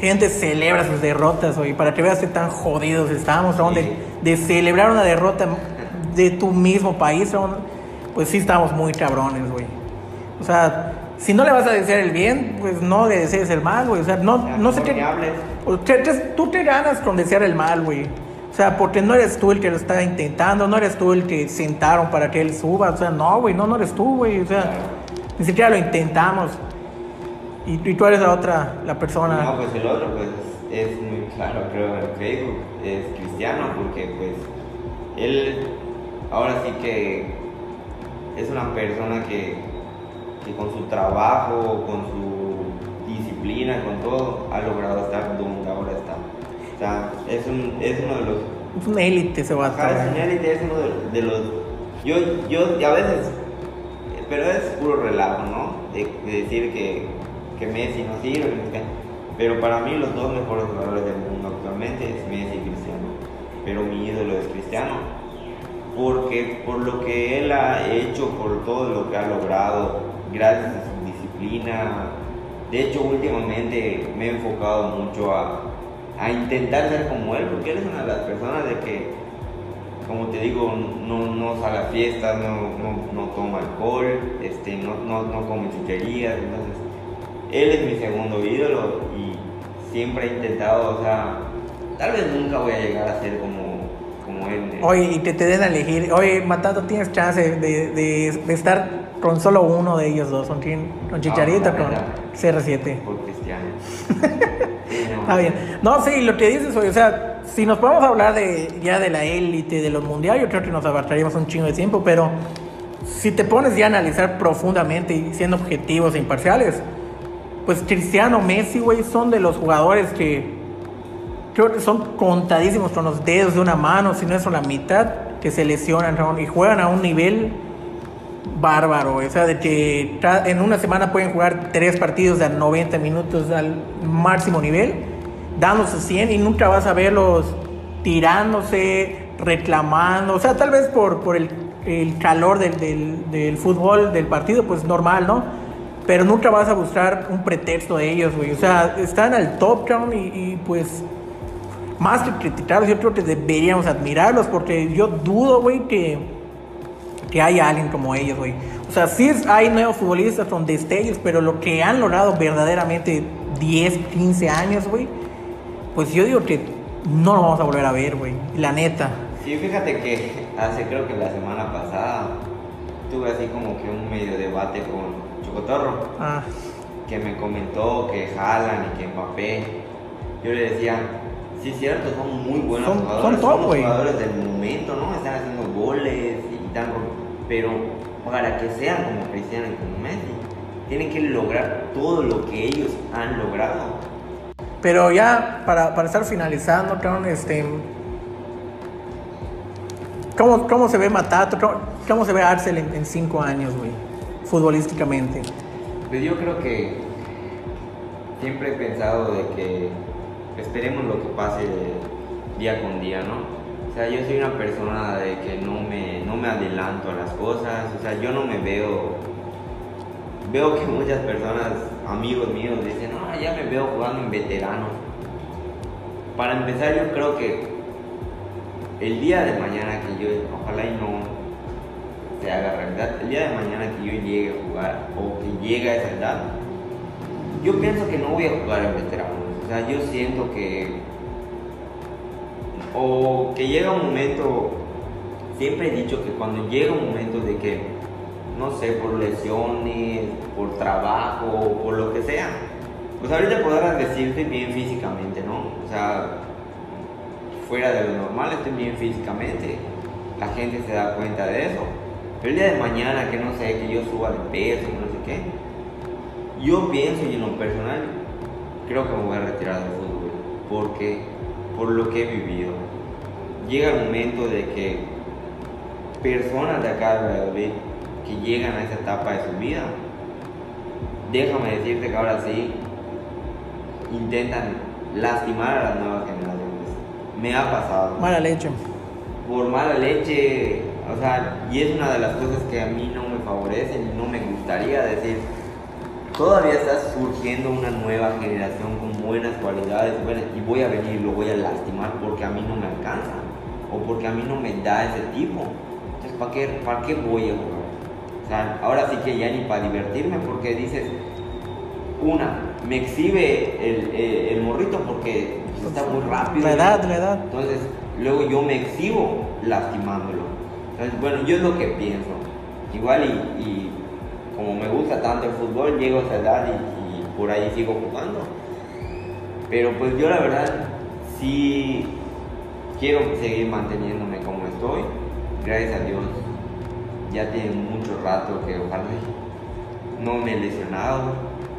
gente celebra sus derrotas, güey. Para que veas que tan jodidos estamos, ¿no? de, celebrar una derrota de tu mismo país, ¿no? pues sí estamos muy cabrones, güey. O sea, si no le vas a desear el bien, pues no le desees el mal, güey. O sea, no, O sea, no sé qué... tú te ganas con desear el mal, güey. O sea, porque no eres tú el que lo está intentando, no eres tú el que sentaron para que él suba. O sea, no, güey, no, no eres tú, güey. O sea, Claro. ni siquiera lo intentamos. Y, y tú eres la otra, la persona. No, pues el otro, pues es muy claro, creo, en Facebook, es cristiano, porque pues él ahora sí que es una persona que, que con su trabajo, con su disciplina, con todo, ha logrado estar donde ahora está. O sea, es, un, es uno de los Es un élite ese vato. Ajá, es güey. un élite, es uno de, de los. Yo, yo, a veces. Pero es puro relajo, ¿no? De, de decir que, que Messi no sirve. Pero para mí, los dos mejores jugadores del mundo actualmente es Messi y Cristiano. Pero mi ídolo es Cristiano. Porque por lo que él ha hecho, por todo lo que ha logrado, gracias a su disciplina. De hecho, últimamente me he enfocado mucho a, a intentar ser como él, porque él es una de las personas de que, como te digo, no, no sale a fiestas, no, no, no toma alcohol, este, no, no, no come chucherías, entonces él es mi segundo ídolo y siempre he intentado, o sea, tal vez nunca voy a llegar a ser como, como él. de- Oye, y que te den a elegir. Oye, Matando, tienes chance de, de, de estar con solo uno de ellos dos. ¿Con? ¿Con Chicharito Ah, con verdad. CR7? por Cristiano. <laughs> Sí, no. Está bien. No, sí, lo que dices, oye, o sea, si nos podemos hablar de ya de la élite, de los mundiales, yo creo que nos abarcaríamos un chingo de tiempo, pero si te pones ya a analizar profundamente y siendo objetivos e imparciales, pues Cristiano, Messi, güey, son de los jugadores que creo que son contadísimos con los dedos de una mano, si no es la mitad, que se lesionan y juegan a un nivel bárbaro, o sea, de que en una semana pueden jugar tres partidos de 90 minutos al máximo nivel, dándose 100 y nunca vas a verlos tirándose, reclamando, o sea, tal vez por, por el, el calor del, del, del fútbol, del partido, pues normal, ¿no? Pero nunca vas a buscar un pretexto de ellos, güey. O sea, están al top, cabrón, y, y pues más que criticarlos, yo creo que deberíamos admirarlos porque yo dudo, güey, que, que haya alguien como ellos, güey. O sea, sí hay nuevos futbolistas con destellos, pero lo que han logrado verdaderamente 10, 15 años, güey, pues yo digo que no lo vamos a volver a ver, güey. La neta. Sí, fíjate que hace creo que la semana pasada tuve así como que un medio debate con Ah, que me comentó que Jalan y que Mbappé. Yo le decía, sí es cierto, son muy buenos Son- jugadores, son top, los jugadores del momento, ¿no? Están haciendo goles y tan pero para que sean como Cristiano y como Messi, tienen que lograr todo lo que ellos han logrado. pero ya para, para estar finalizando, cabrón, este. ¿Cómo, cómo se ve Matato? ¿Cómo, cómo se ve Arcel en, en cinco años, güey? Futbolísticamente. Pues yo creo que siempre he pensado de que esperemos lo que pase día con día, ¿no? O sea, yo soy una persona de que no me, no me adelanto a las cosas, o sea, yo no me veo, veo que muchas personas, amigos míos, dicen, no, ya me veo jugando en veterano. Para empezar, yo creo que el día de mañana que yo, ojalá y no se haga realidad, el día de mañana que yo llegue a jugar o que llegue a esa edad, yo pienso que no voy a jugar en veteranos. O sea, yo siento que. O que llega un momento. Siempre he dicho que cuando llega un momento de que, no sé, por lesiones, por trabajo, por lo que sea, pues ahorita podrás decir estoy bien físicamente, ¿no? O sea, fuera de lo normal estoy bien físicamente. La gente se da cuenta de eso. El día de mañana, que no sé, que yo suba de peso, no sé qué, yo pienso y en lo personal creo que me voy a retirar del fútbol porque por lo que he vivido. Llega el momento de que personas de acá de Valladolid que llegan a esa etapa de su vida déjame decirte que ahora sí intentan lastimar a las nuevas generaciones. Me ha pasado. Mala leche. por mala leche, o sea, y es una de las cosas que a mí no me favorecen y no me gustaría decir. Todavía está surgiendo una nueva generación con buenas cualidades buenas, y voy a venir y lo voy a lastimar porque a mí no me alcanza o porque a mí no me da ese tipo. Entonces, ¿para qué, para qué voy a jugar? O sea, ahora sí que ya ni para divertirme porque dices, una, me exhibe el, el morrito porque está muy rápido. La edad, la edad. Entonces, luego yo me exhibo lastimándolo. Entonces, bueno, yo es lo que pienso. Igual y, como me gusta tanto el fútbol, llego a esa edad y, y por ahí sigo jugando. Pero pues yo la verdad sí quiero seguir manteniéndome como estoy. Gracias a Dios. Ya tiene mucho rato que ojalá no me he lesionado.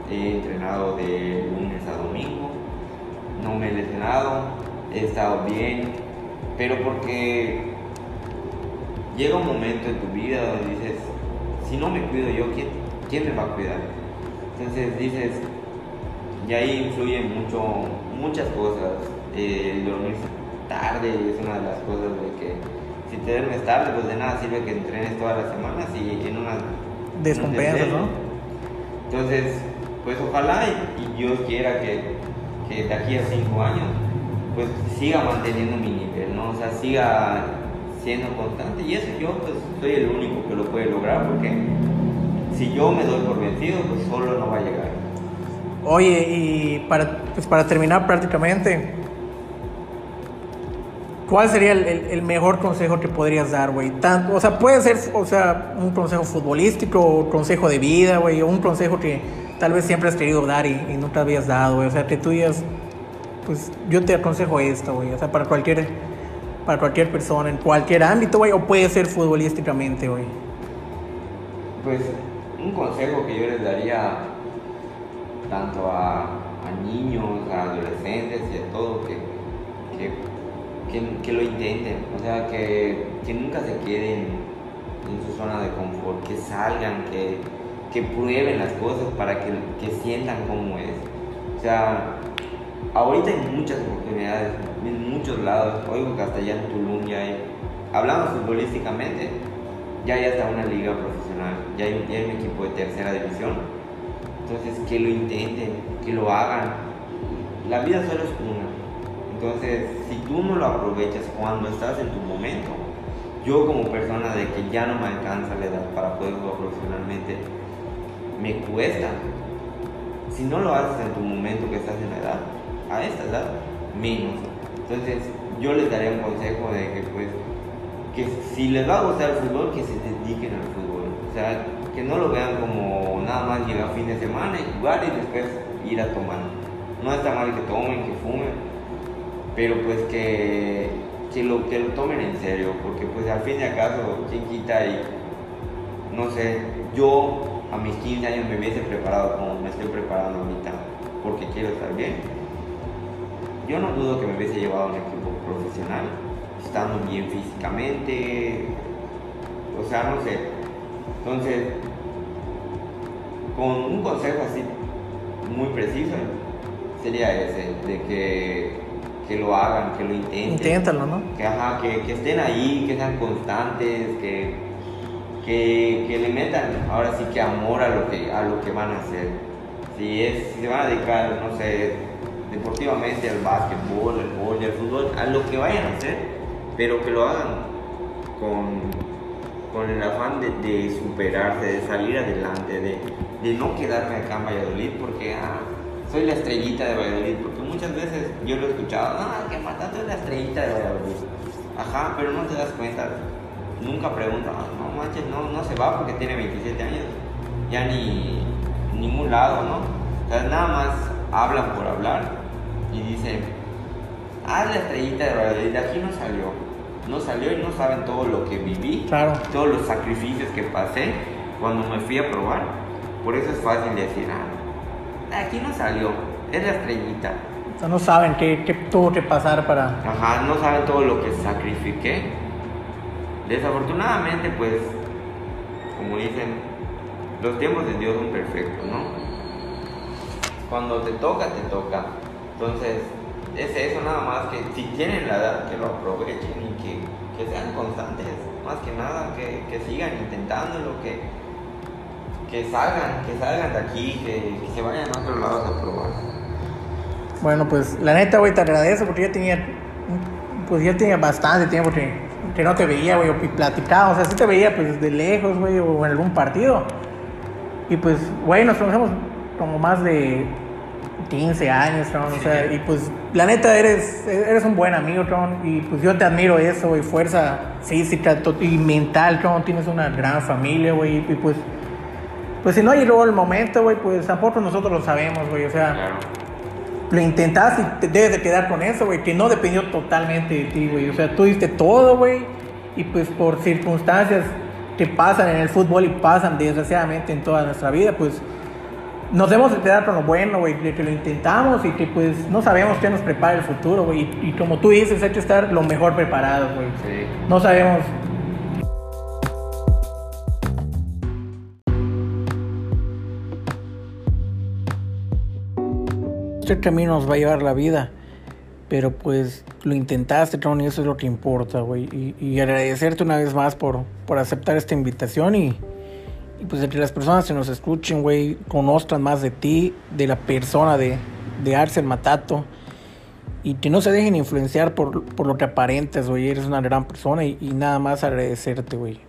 He entrenado de lunes a domingo. No me he lesionado. He estado bien. Pero porque llega un momento en tu vida donde dices, si no me cuido yo, ¿quién, quién me va a cuidar? Entonces dices, y ahí influyen mucho, muchas cosas. Eh, el dormir tarde es una de las cosas de que si te duermes tarde, pues de nada sirve que entrenes todas las semanas y en una... Descompensas. ¿no? Entonces, pues ojalá y, y Dios quiera que, que de aquí a cinco años, pues siga manteniendo mi nivel, ¿no? O sea, siga siendo constante y eso yo pues soy el único que lo puede lograr porque si yo me doy por vencido, pues solo no va a llegar. Oye, y para, pues para terminar prácticamente, ¿cuál sería el, el- el mejor consejo que podrías dar, güey? Tanto, o sea, puede ser, o sea, un consejo futbolístico, o consejo de vida, güey, o un consejo que tal vez siempre has querido dar y, y no te habías dado, güey. O sea, que tú digas, pues yo te aconsejo esto, güey. O sea, para cualquier, para cualquier persona, en cualquier ámbito, o puede ser futbolísticamente, güey. Pues un consejo que yo les daría tanto a, niños, a adolescentes y a todo, que, que, que- lo intenten, o sea, que, que nunca se queden en su zona de confort, que salgan, que, que prueben las cosas para que, que sientan cómo es. O sea, ahorita hay muchas oportunidades muchos lados, oigo que hasta allá en Tulum ya hay, hablando futbolísticamente, ya hay hasta una liga profesional, ya hay, ya hay un equipo de tercera división. Entonces, que lo intenten, que lo hagan. La vida solo es una. Entonces, si tú no lo aprovechas cuando estás en tu momento, yo como persona de que ya no me alcanza la edad para poder jugar profesionalmente, me cuesta. Si no lo haces en tu momento que estás en la edad, a esta edad, menos. Entonces, yo les daría un consejo de que pues que si les va a gustar el fútbol, que se dediquen al fútbol. O sea, que no lo vean como nada más llegar fin de semana y jugar y después ir a tomar. No está mal que tomen, que fumen, pero pues que, que, lo, que lo tomen en serio, porque pues al fin y al caso, quien quita y no sé, yo a mis 15 años me hubiese preparado como me estoy preparando ahorita, porque quiero estar bien. Yo no dudo que me hubiese llevado a un equipo profesional, estando bien físicamente, o sea, no sé. Entonces, con un consejo así muy preciso, sería ese, de que, que lo hagan, que lo intenten. Inténtalo, ¿no? Que, ajá, que, que estén ahí, que sean constantes, que, que, que le metan ahora sí que amor a lo que, a lo que van a hacer. Si, es, si se van a dedicar, no sé, deportivamente al básquetbol, al vóley, al fútbol, a lo que vayan a hacer, pero que lo hagan con, con el afán de, superarse, de salir adelante, de, de no quedarme acá en Valladolid porque ah, soy la estrellita de Valladolid, porque muchas veces yo lo he escuchado, ah, que mataste es la estrellita de Valladolid. Ajá, pero no te das cuenta, nunca preguntan, "Ah, no manches, no, no se va porque tiene 27 años, ya ni ningún lado, ¿no? O sea, nada más hablan por hablar y dicen, ah, la estrellita de de aquí no salió. No salió y no saben todo lo que viví, Claro. todos los sacrificios que pasé cuando me fui a probar. Por eso es fácil decir, ah, aquí no salió, es la estrellita. O sea, no saben qué, qué tuvo que pasar para... Ajá, no saben todo lo que sacrifiqué. Desafortunadamente, pues, como dicen, los tiempos de Dios son perfectos, ¿no? Cuando te toca, te toca. Entonces, es eso nada más que si tienen la edad, que lo aprovechen y que, que sean constantes. Más que nada, que, que sigan intentándolo, que, que salgan, que salgan de aquí, que, que se vayan a otros lados a probar. Bueno, pues la neta, güey, te agradezco porque yo tenía, pues yo tenía bastante tiempo que, que no te veía, güey, o platicaba, o sea, sí te veía pues de lejos, güey, o en algún partido. Y pues, güey, nos conocemos como más de 15 años, Tron, o sea, y pues la neta eres, eres un buen amigo, Tron, y pues yo te admiro eso, güey, fuerza física y mental, Tron, tienes una gran familia, güey, y pues, pues si no llegó el momento, güey, pues tampoco nosotros lo sabemos, güey, o sea, Claro. lo intentaste y te debes de quedar con eso, güey, que no dependió totalmente de ti, güey. O sea, tú diste todo, güey, y pues por circunstancias que pasan en el fútbol y pasan desgraciadamente en toda nuestra vida, pues nos debemos de quedar con lo bueno, güey, de que lo intentamos y que pues no sabemos qué nos prepara el futuro, güey. Y, y como tú dices, hay que estar lo mejor preparados, güey. Sí. No sabemos. Este camino nos va a llevar la vida, pero pues lo intentaste, Tron, y eso es lo que importa, güey. Y, y agradecerte una vez más por, por aceptar esta invitación y, y pues que las personas que nos escuchen, güey, conozcan más de ti, de la persona de, de Arcel Matato. Y que no se dejen influenciar por, por lo que aparentas, güey. Eres una gran persona y, nada más agradecerte, güey.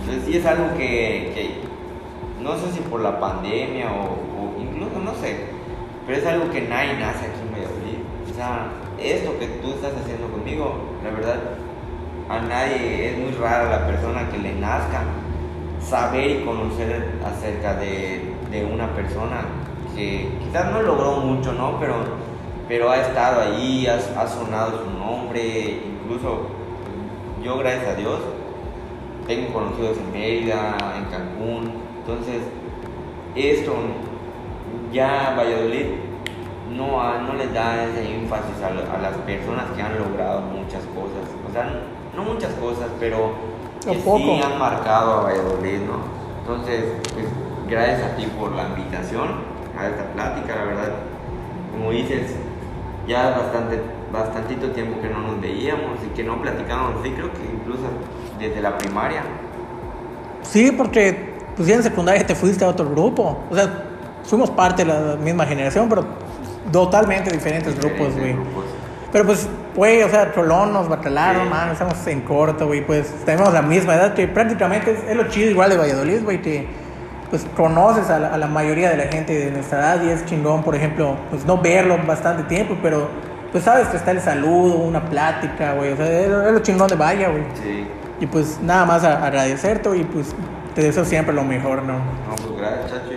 Entonces sí es algo que, que no sé si por la pandemia o, incluso no sé, pero es algo que nadie nace aquí. O sea, esto que tú estás haciendo conmigo, la verdad, a nadie es muy rara la persona que le nazca saber y conocer acerca de, de una persona que quizás no logró mucho, ¿no? Pero, pero ha estado ahí, ha, ha sonado su nombre, incluso yo gracias a Dios tengo conocidos en Mérida, en Cancún, entonces esto ya Valladolid no, ha- no les da ese énfasis a, lo- a las personas que han logrado muchas cosas, o sea, no muchas cosas, pero que sí han marcado a Valladolid, ¿no? Entonces, pues gracias a ti por la invitación a esta plática, la verdad, como dices, ya bastante, bastantito tiempo que no nos veíamos y que no platicábamos así, creo que incluso desde la primaria. Sí, porque pues ya en secundaria te fuiste a otro grupo. O sea, fuimos parte de la misma generación, pero totalmente diferentes grupos, güey. Pero pues, güey, o sea, Trolón nos batalaron, Sí. man, estamos en corto, güey, pues tenemos la misma edad, que prácticamente es, es lo chido igual de Valladolid, güey, que pues conoces a la, a la mayoría de la gente de nuestra edad y es chingón, por ejemplo, pues no verlo bastante tiempo, pero pues sabes que está el saludo, una plática, güey, o sea, es, es lo chingón de Vaya, güey. Sí, Y pues nada más a- agradecerte y pues te deseo siempre lo mejor, ¿no? no, pues gracias, chacho.